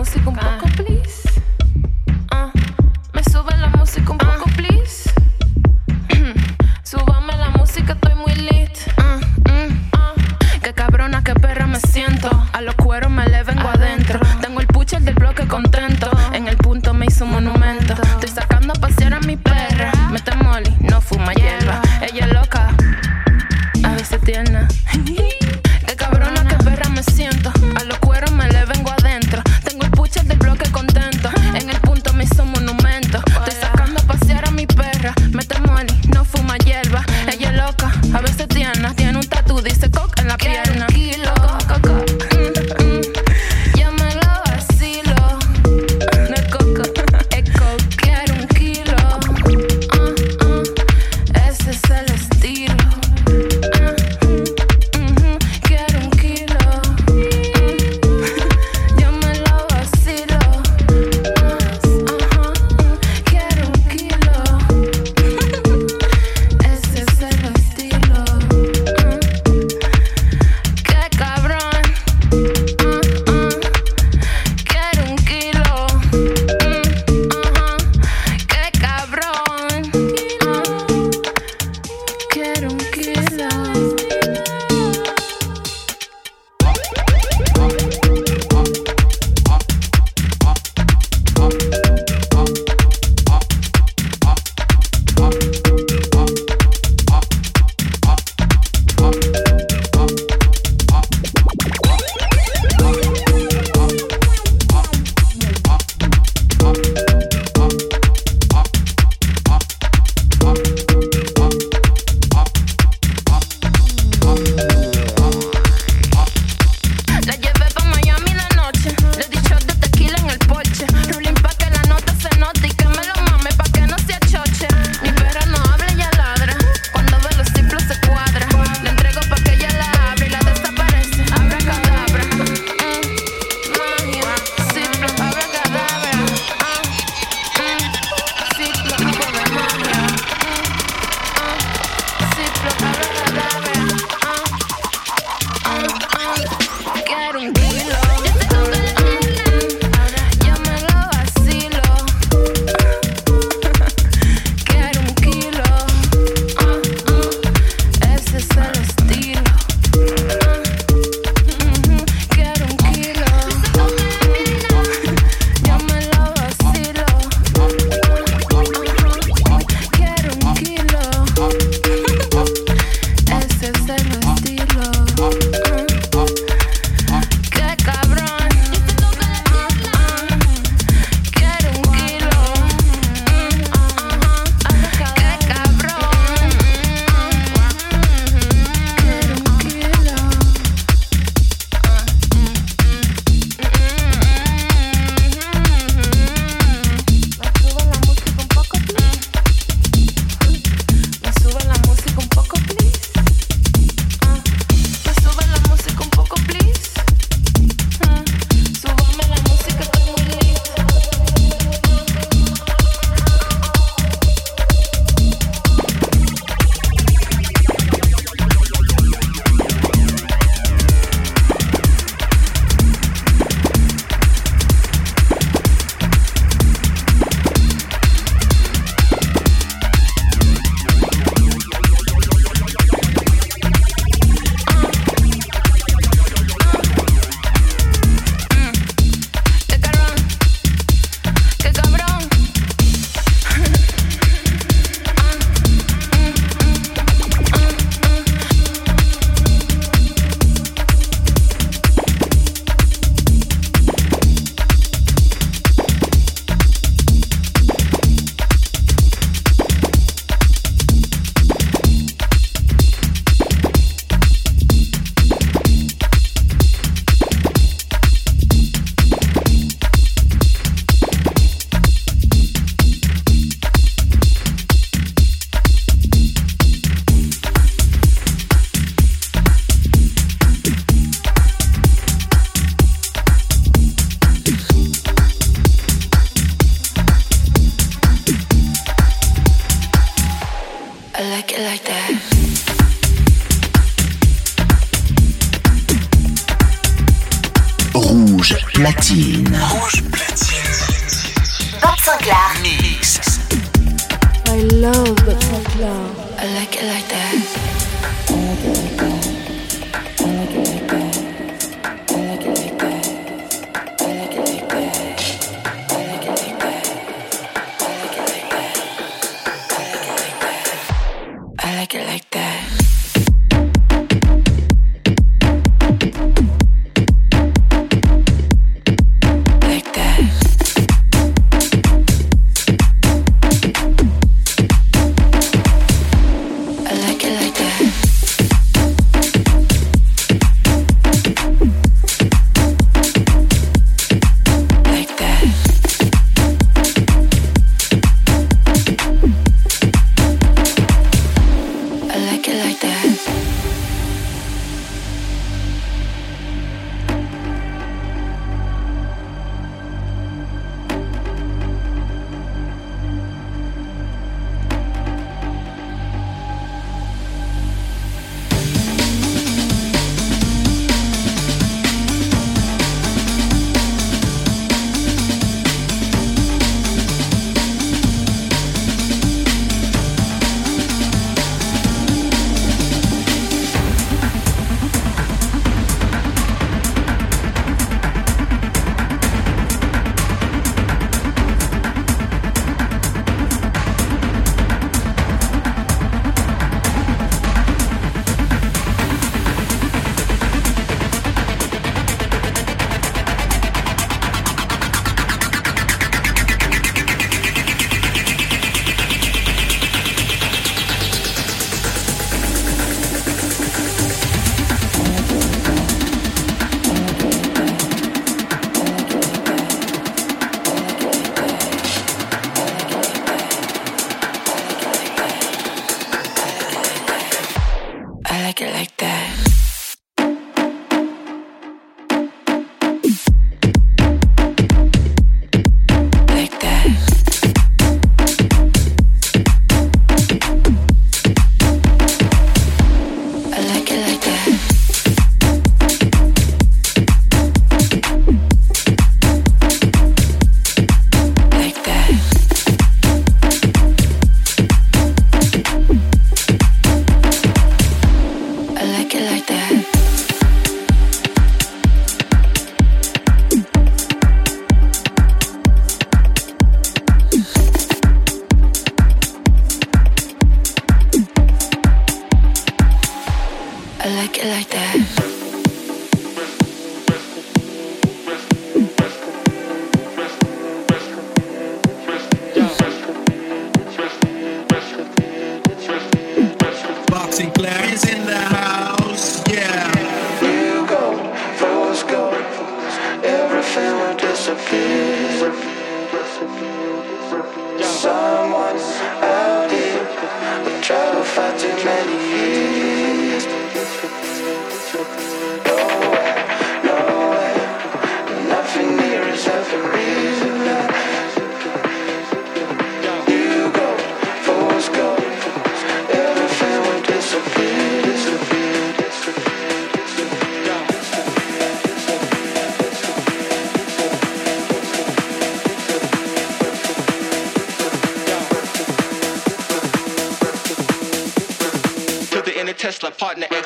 música um pouco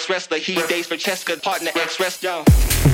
ex wrestler. He dates Francesca, partner ex wrestler.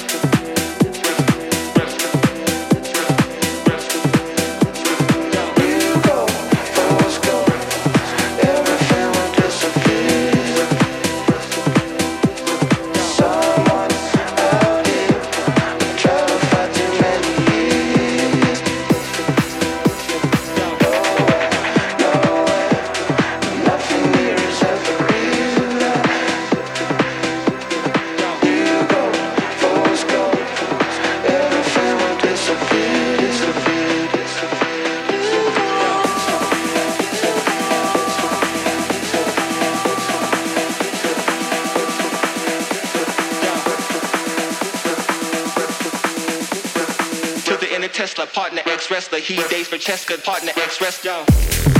He dates for Cheska, partner ex wrestler.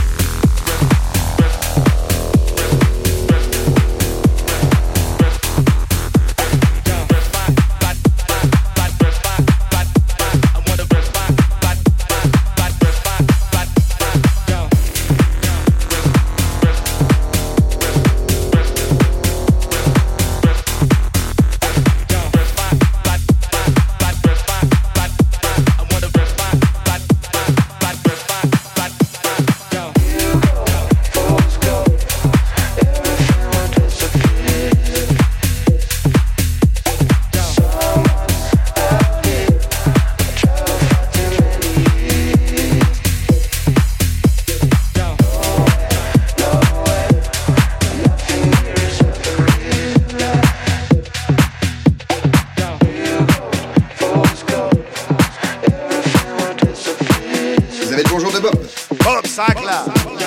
Bump cycler.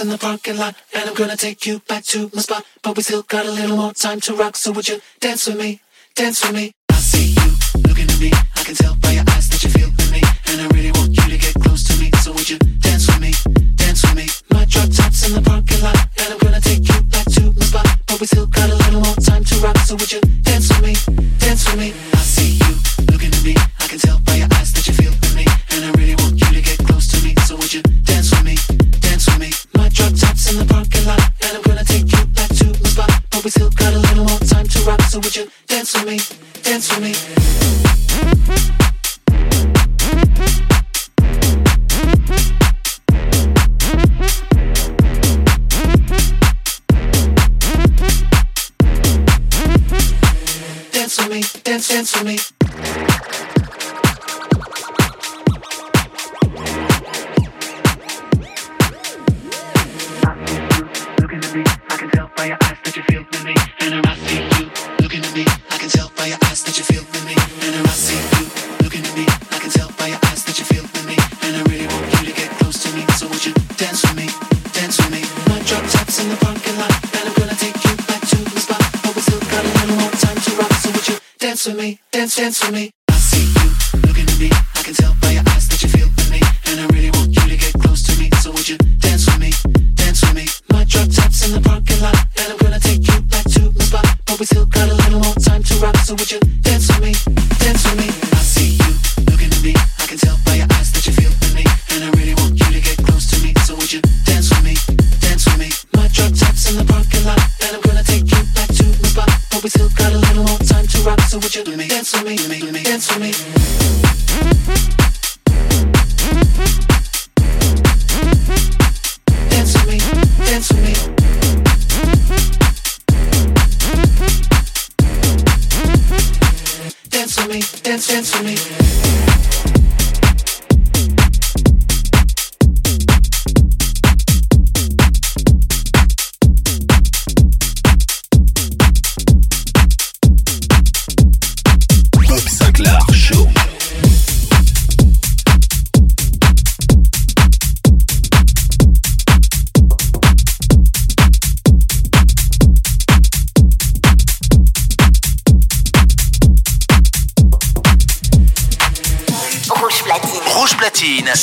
In the parking lot, and I'm gonna take you back to my spot. But we still got a little more time to rock, so would you dance with me? Dance with me. I see you looking at me. I can tell by your eyes that you feel me, and I really want you to get close to me. So would you dance with me? Dance with me. My drop tops in the parking lot, and I'm gonna take you back to my spot. But we still got a little more time to rock, so would you dance with me? Dance with me. I see you looking at me. I can tell by your eyes drop tops in the parking lot, and I'm gonna take you back to my spot. But we still got a little more time to rock, so would you dance with me? Dance with me. Dance with me, dance, dance with me. tell by your eyes that you feel me. And I see you looking at me. I can tell by your eyes that you feel for me. And I see you looking at me. I can tell by your eyes that you feel for me. And I really want you to get close to me. So would you dance with me? Dance with me. My drop tops in the parking lot. And I'm gonna take you back to the spot. But we still got a little more time to rock. So would you dance with me? Dance, dance with me.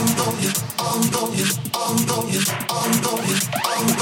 on you, on you, on you, on you, on you, on you.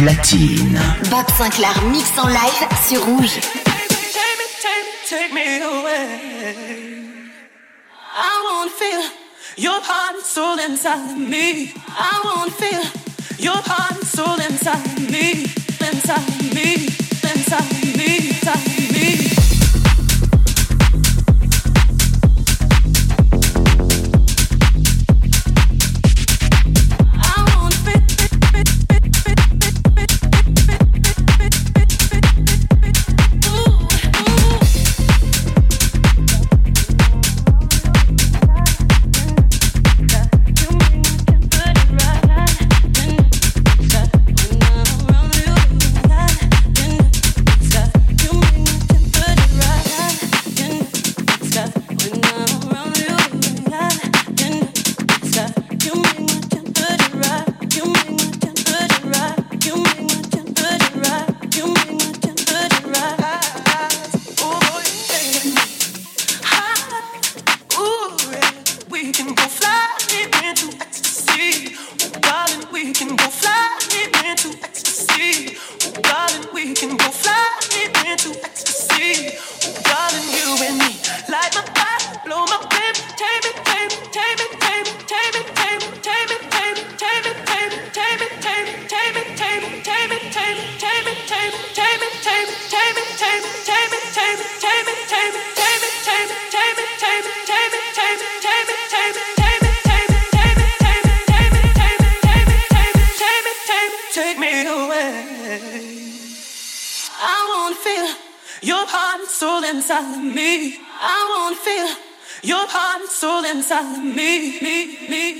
Platine. Bob Sinclair mix en live sur Rouge. Take me, take me, take me away. I wanna feel your heart and soul inside me. I wanna feel your heart and soul inside me, inside me, inside your heart and soul inside of me. Me, me,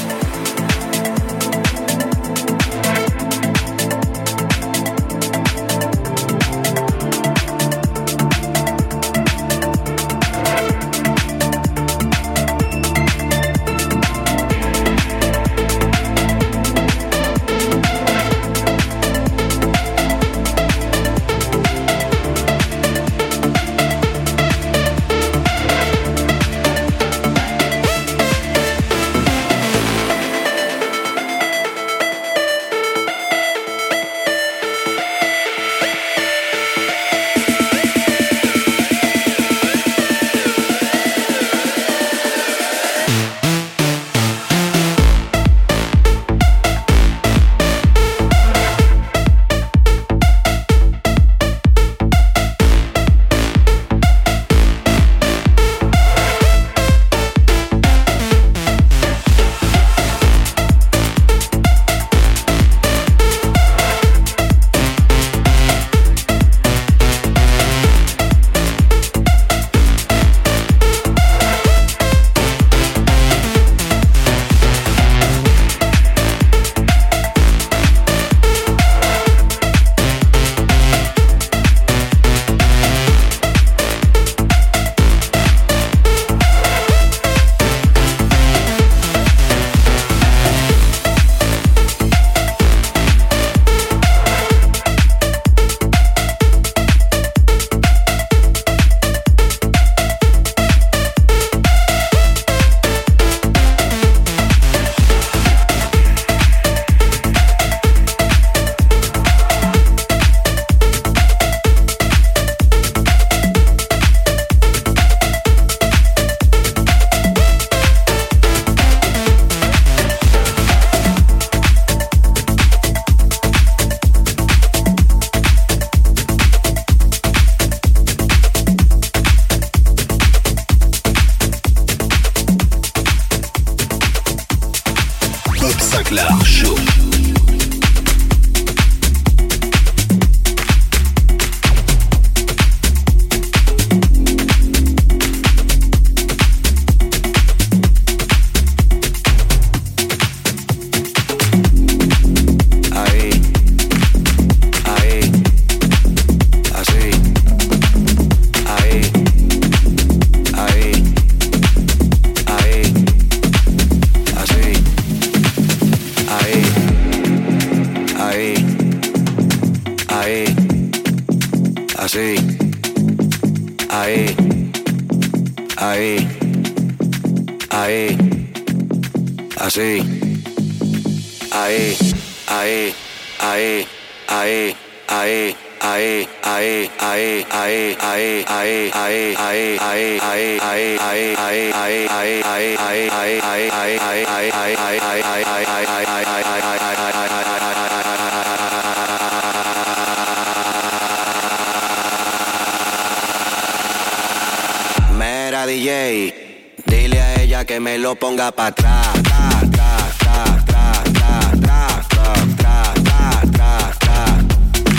Dile a ella que me lo ponga para atrás.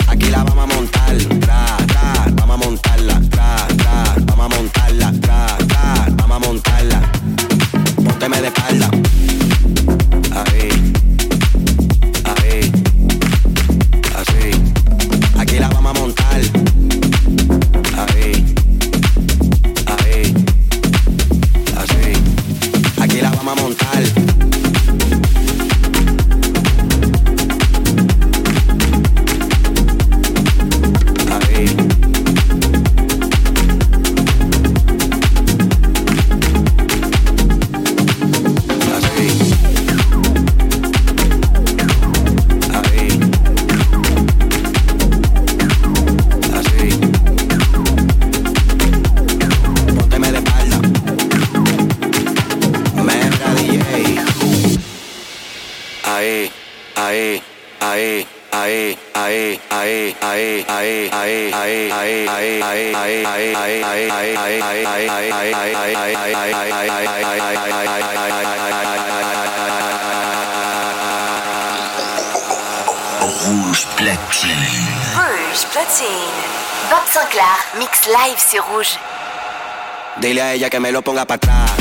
Aquí la vamos a montar, tra, tra, vamos a montarla, tra, tra, vamos a montarla, tra. Rouge platine. Rouge platine. Bob Sinclair, mix live, c'est rouge. Dile a ella que me lo ponga para atrás.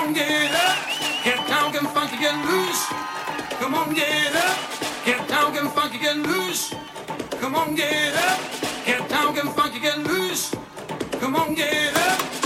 on, get up. Get down, get funky, get loose. Come on, get up. Get down, get funky, get loose. Come on, get up. Get down, get funky, get loose. Come on, get up.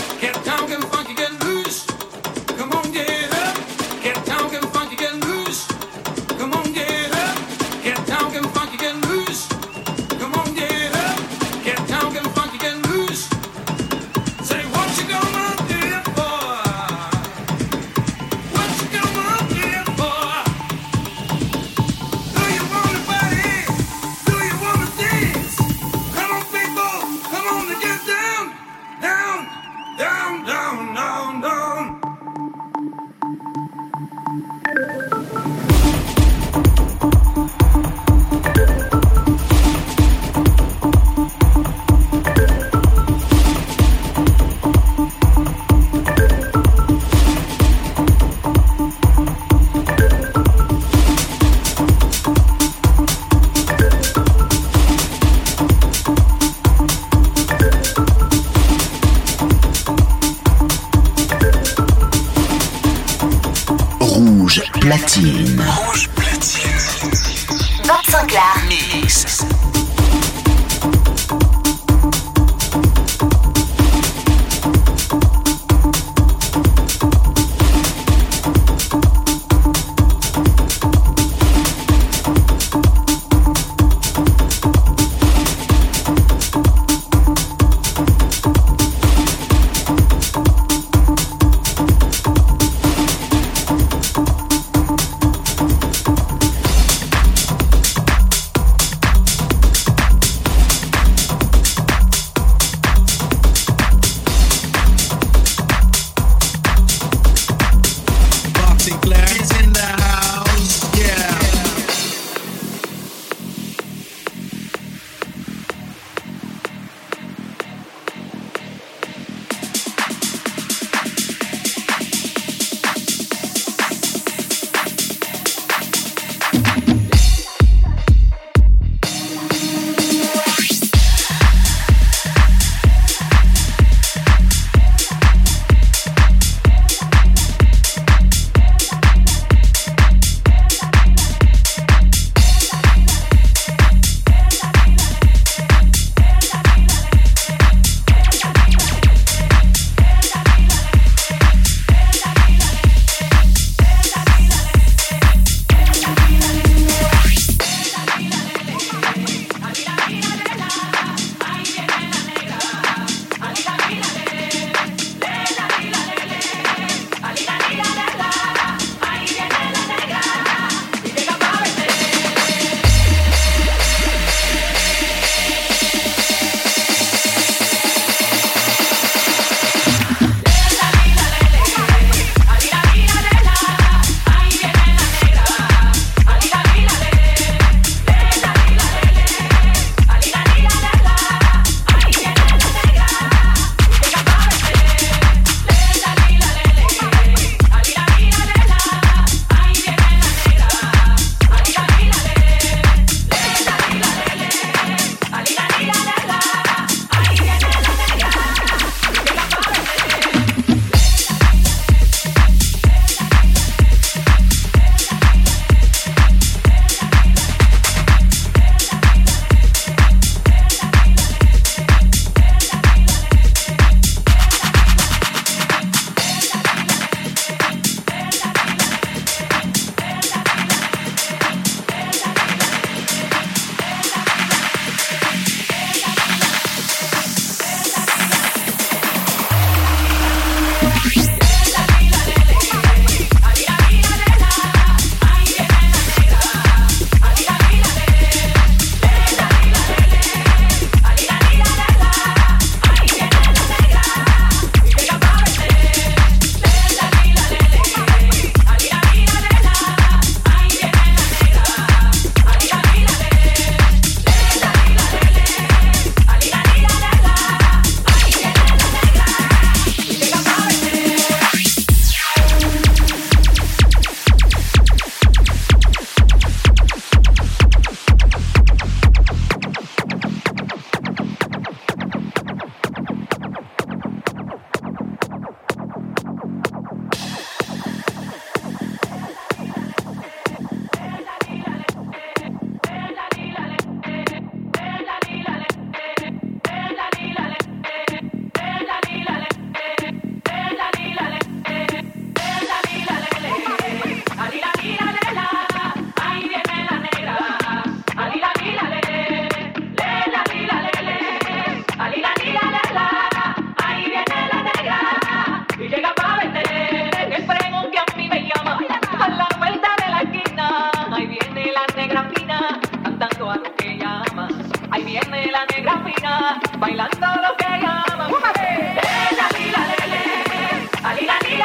negra fina, bailando lo que llaman. ¡Bújate! Lila, lila, lele, alila, lila.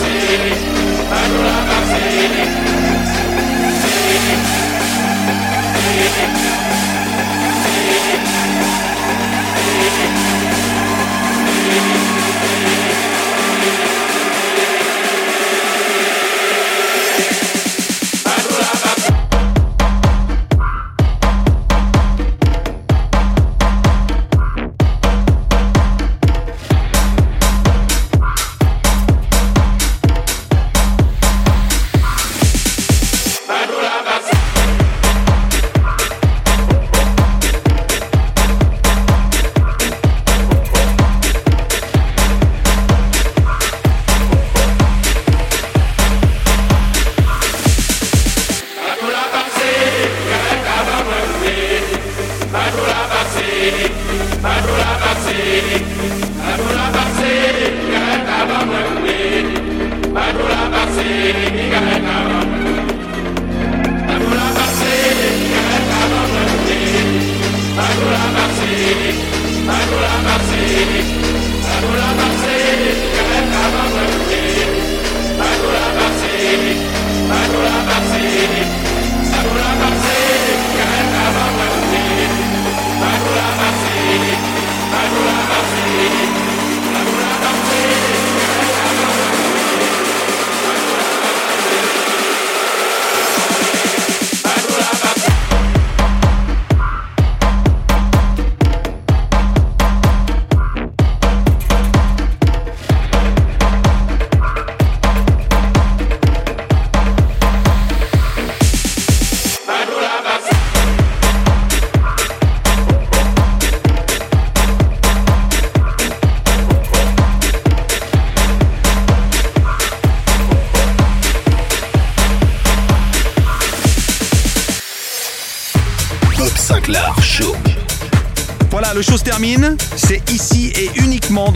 Terima kasih.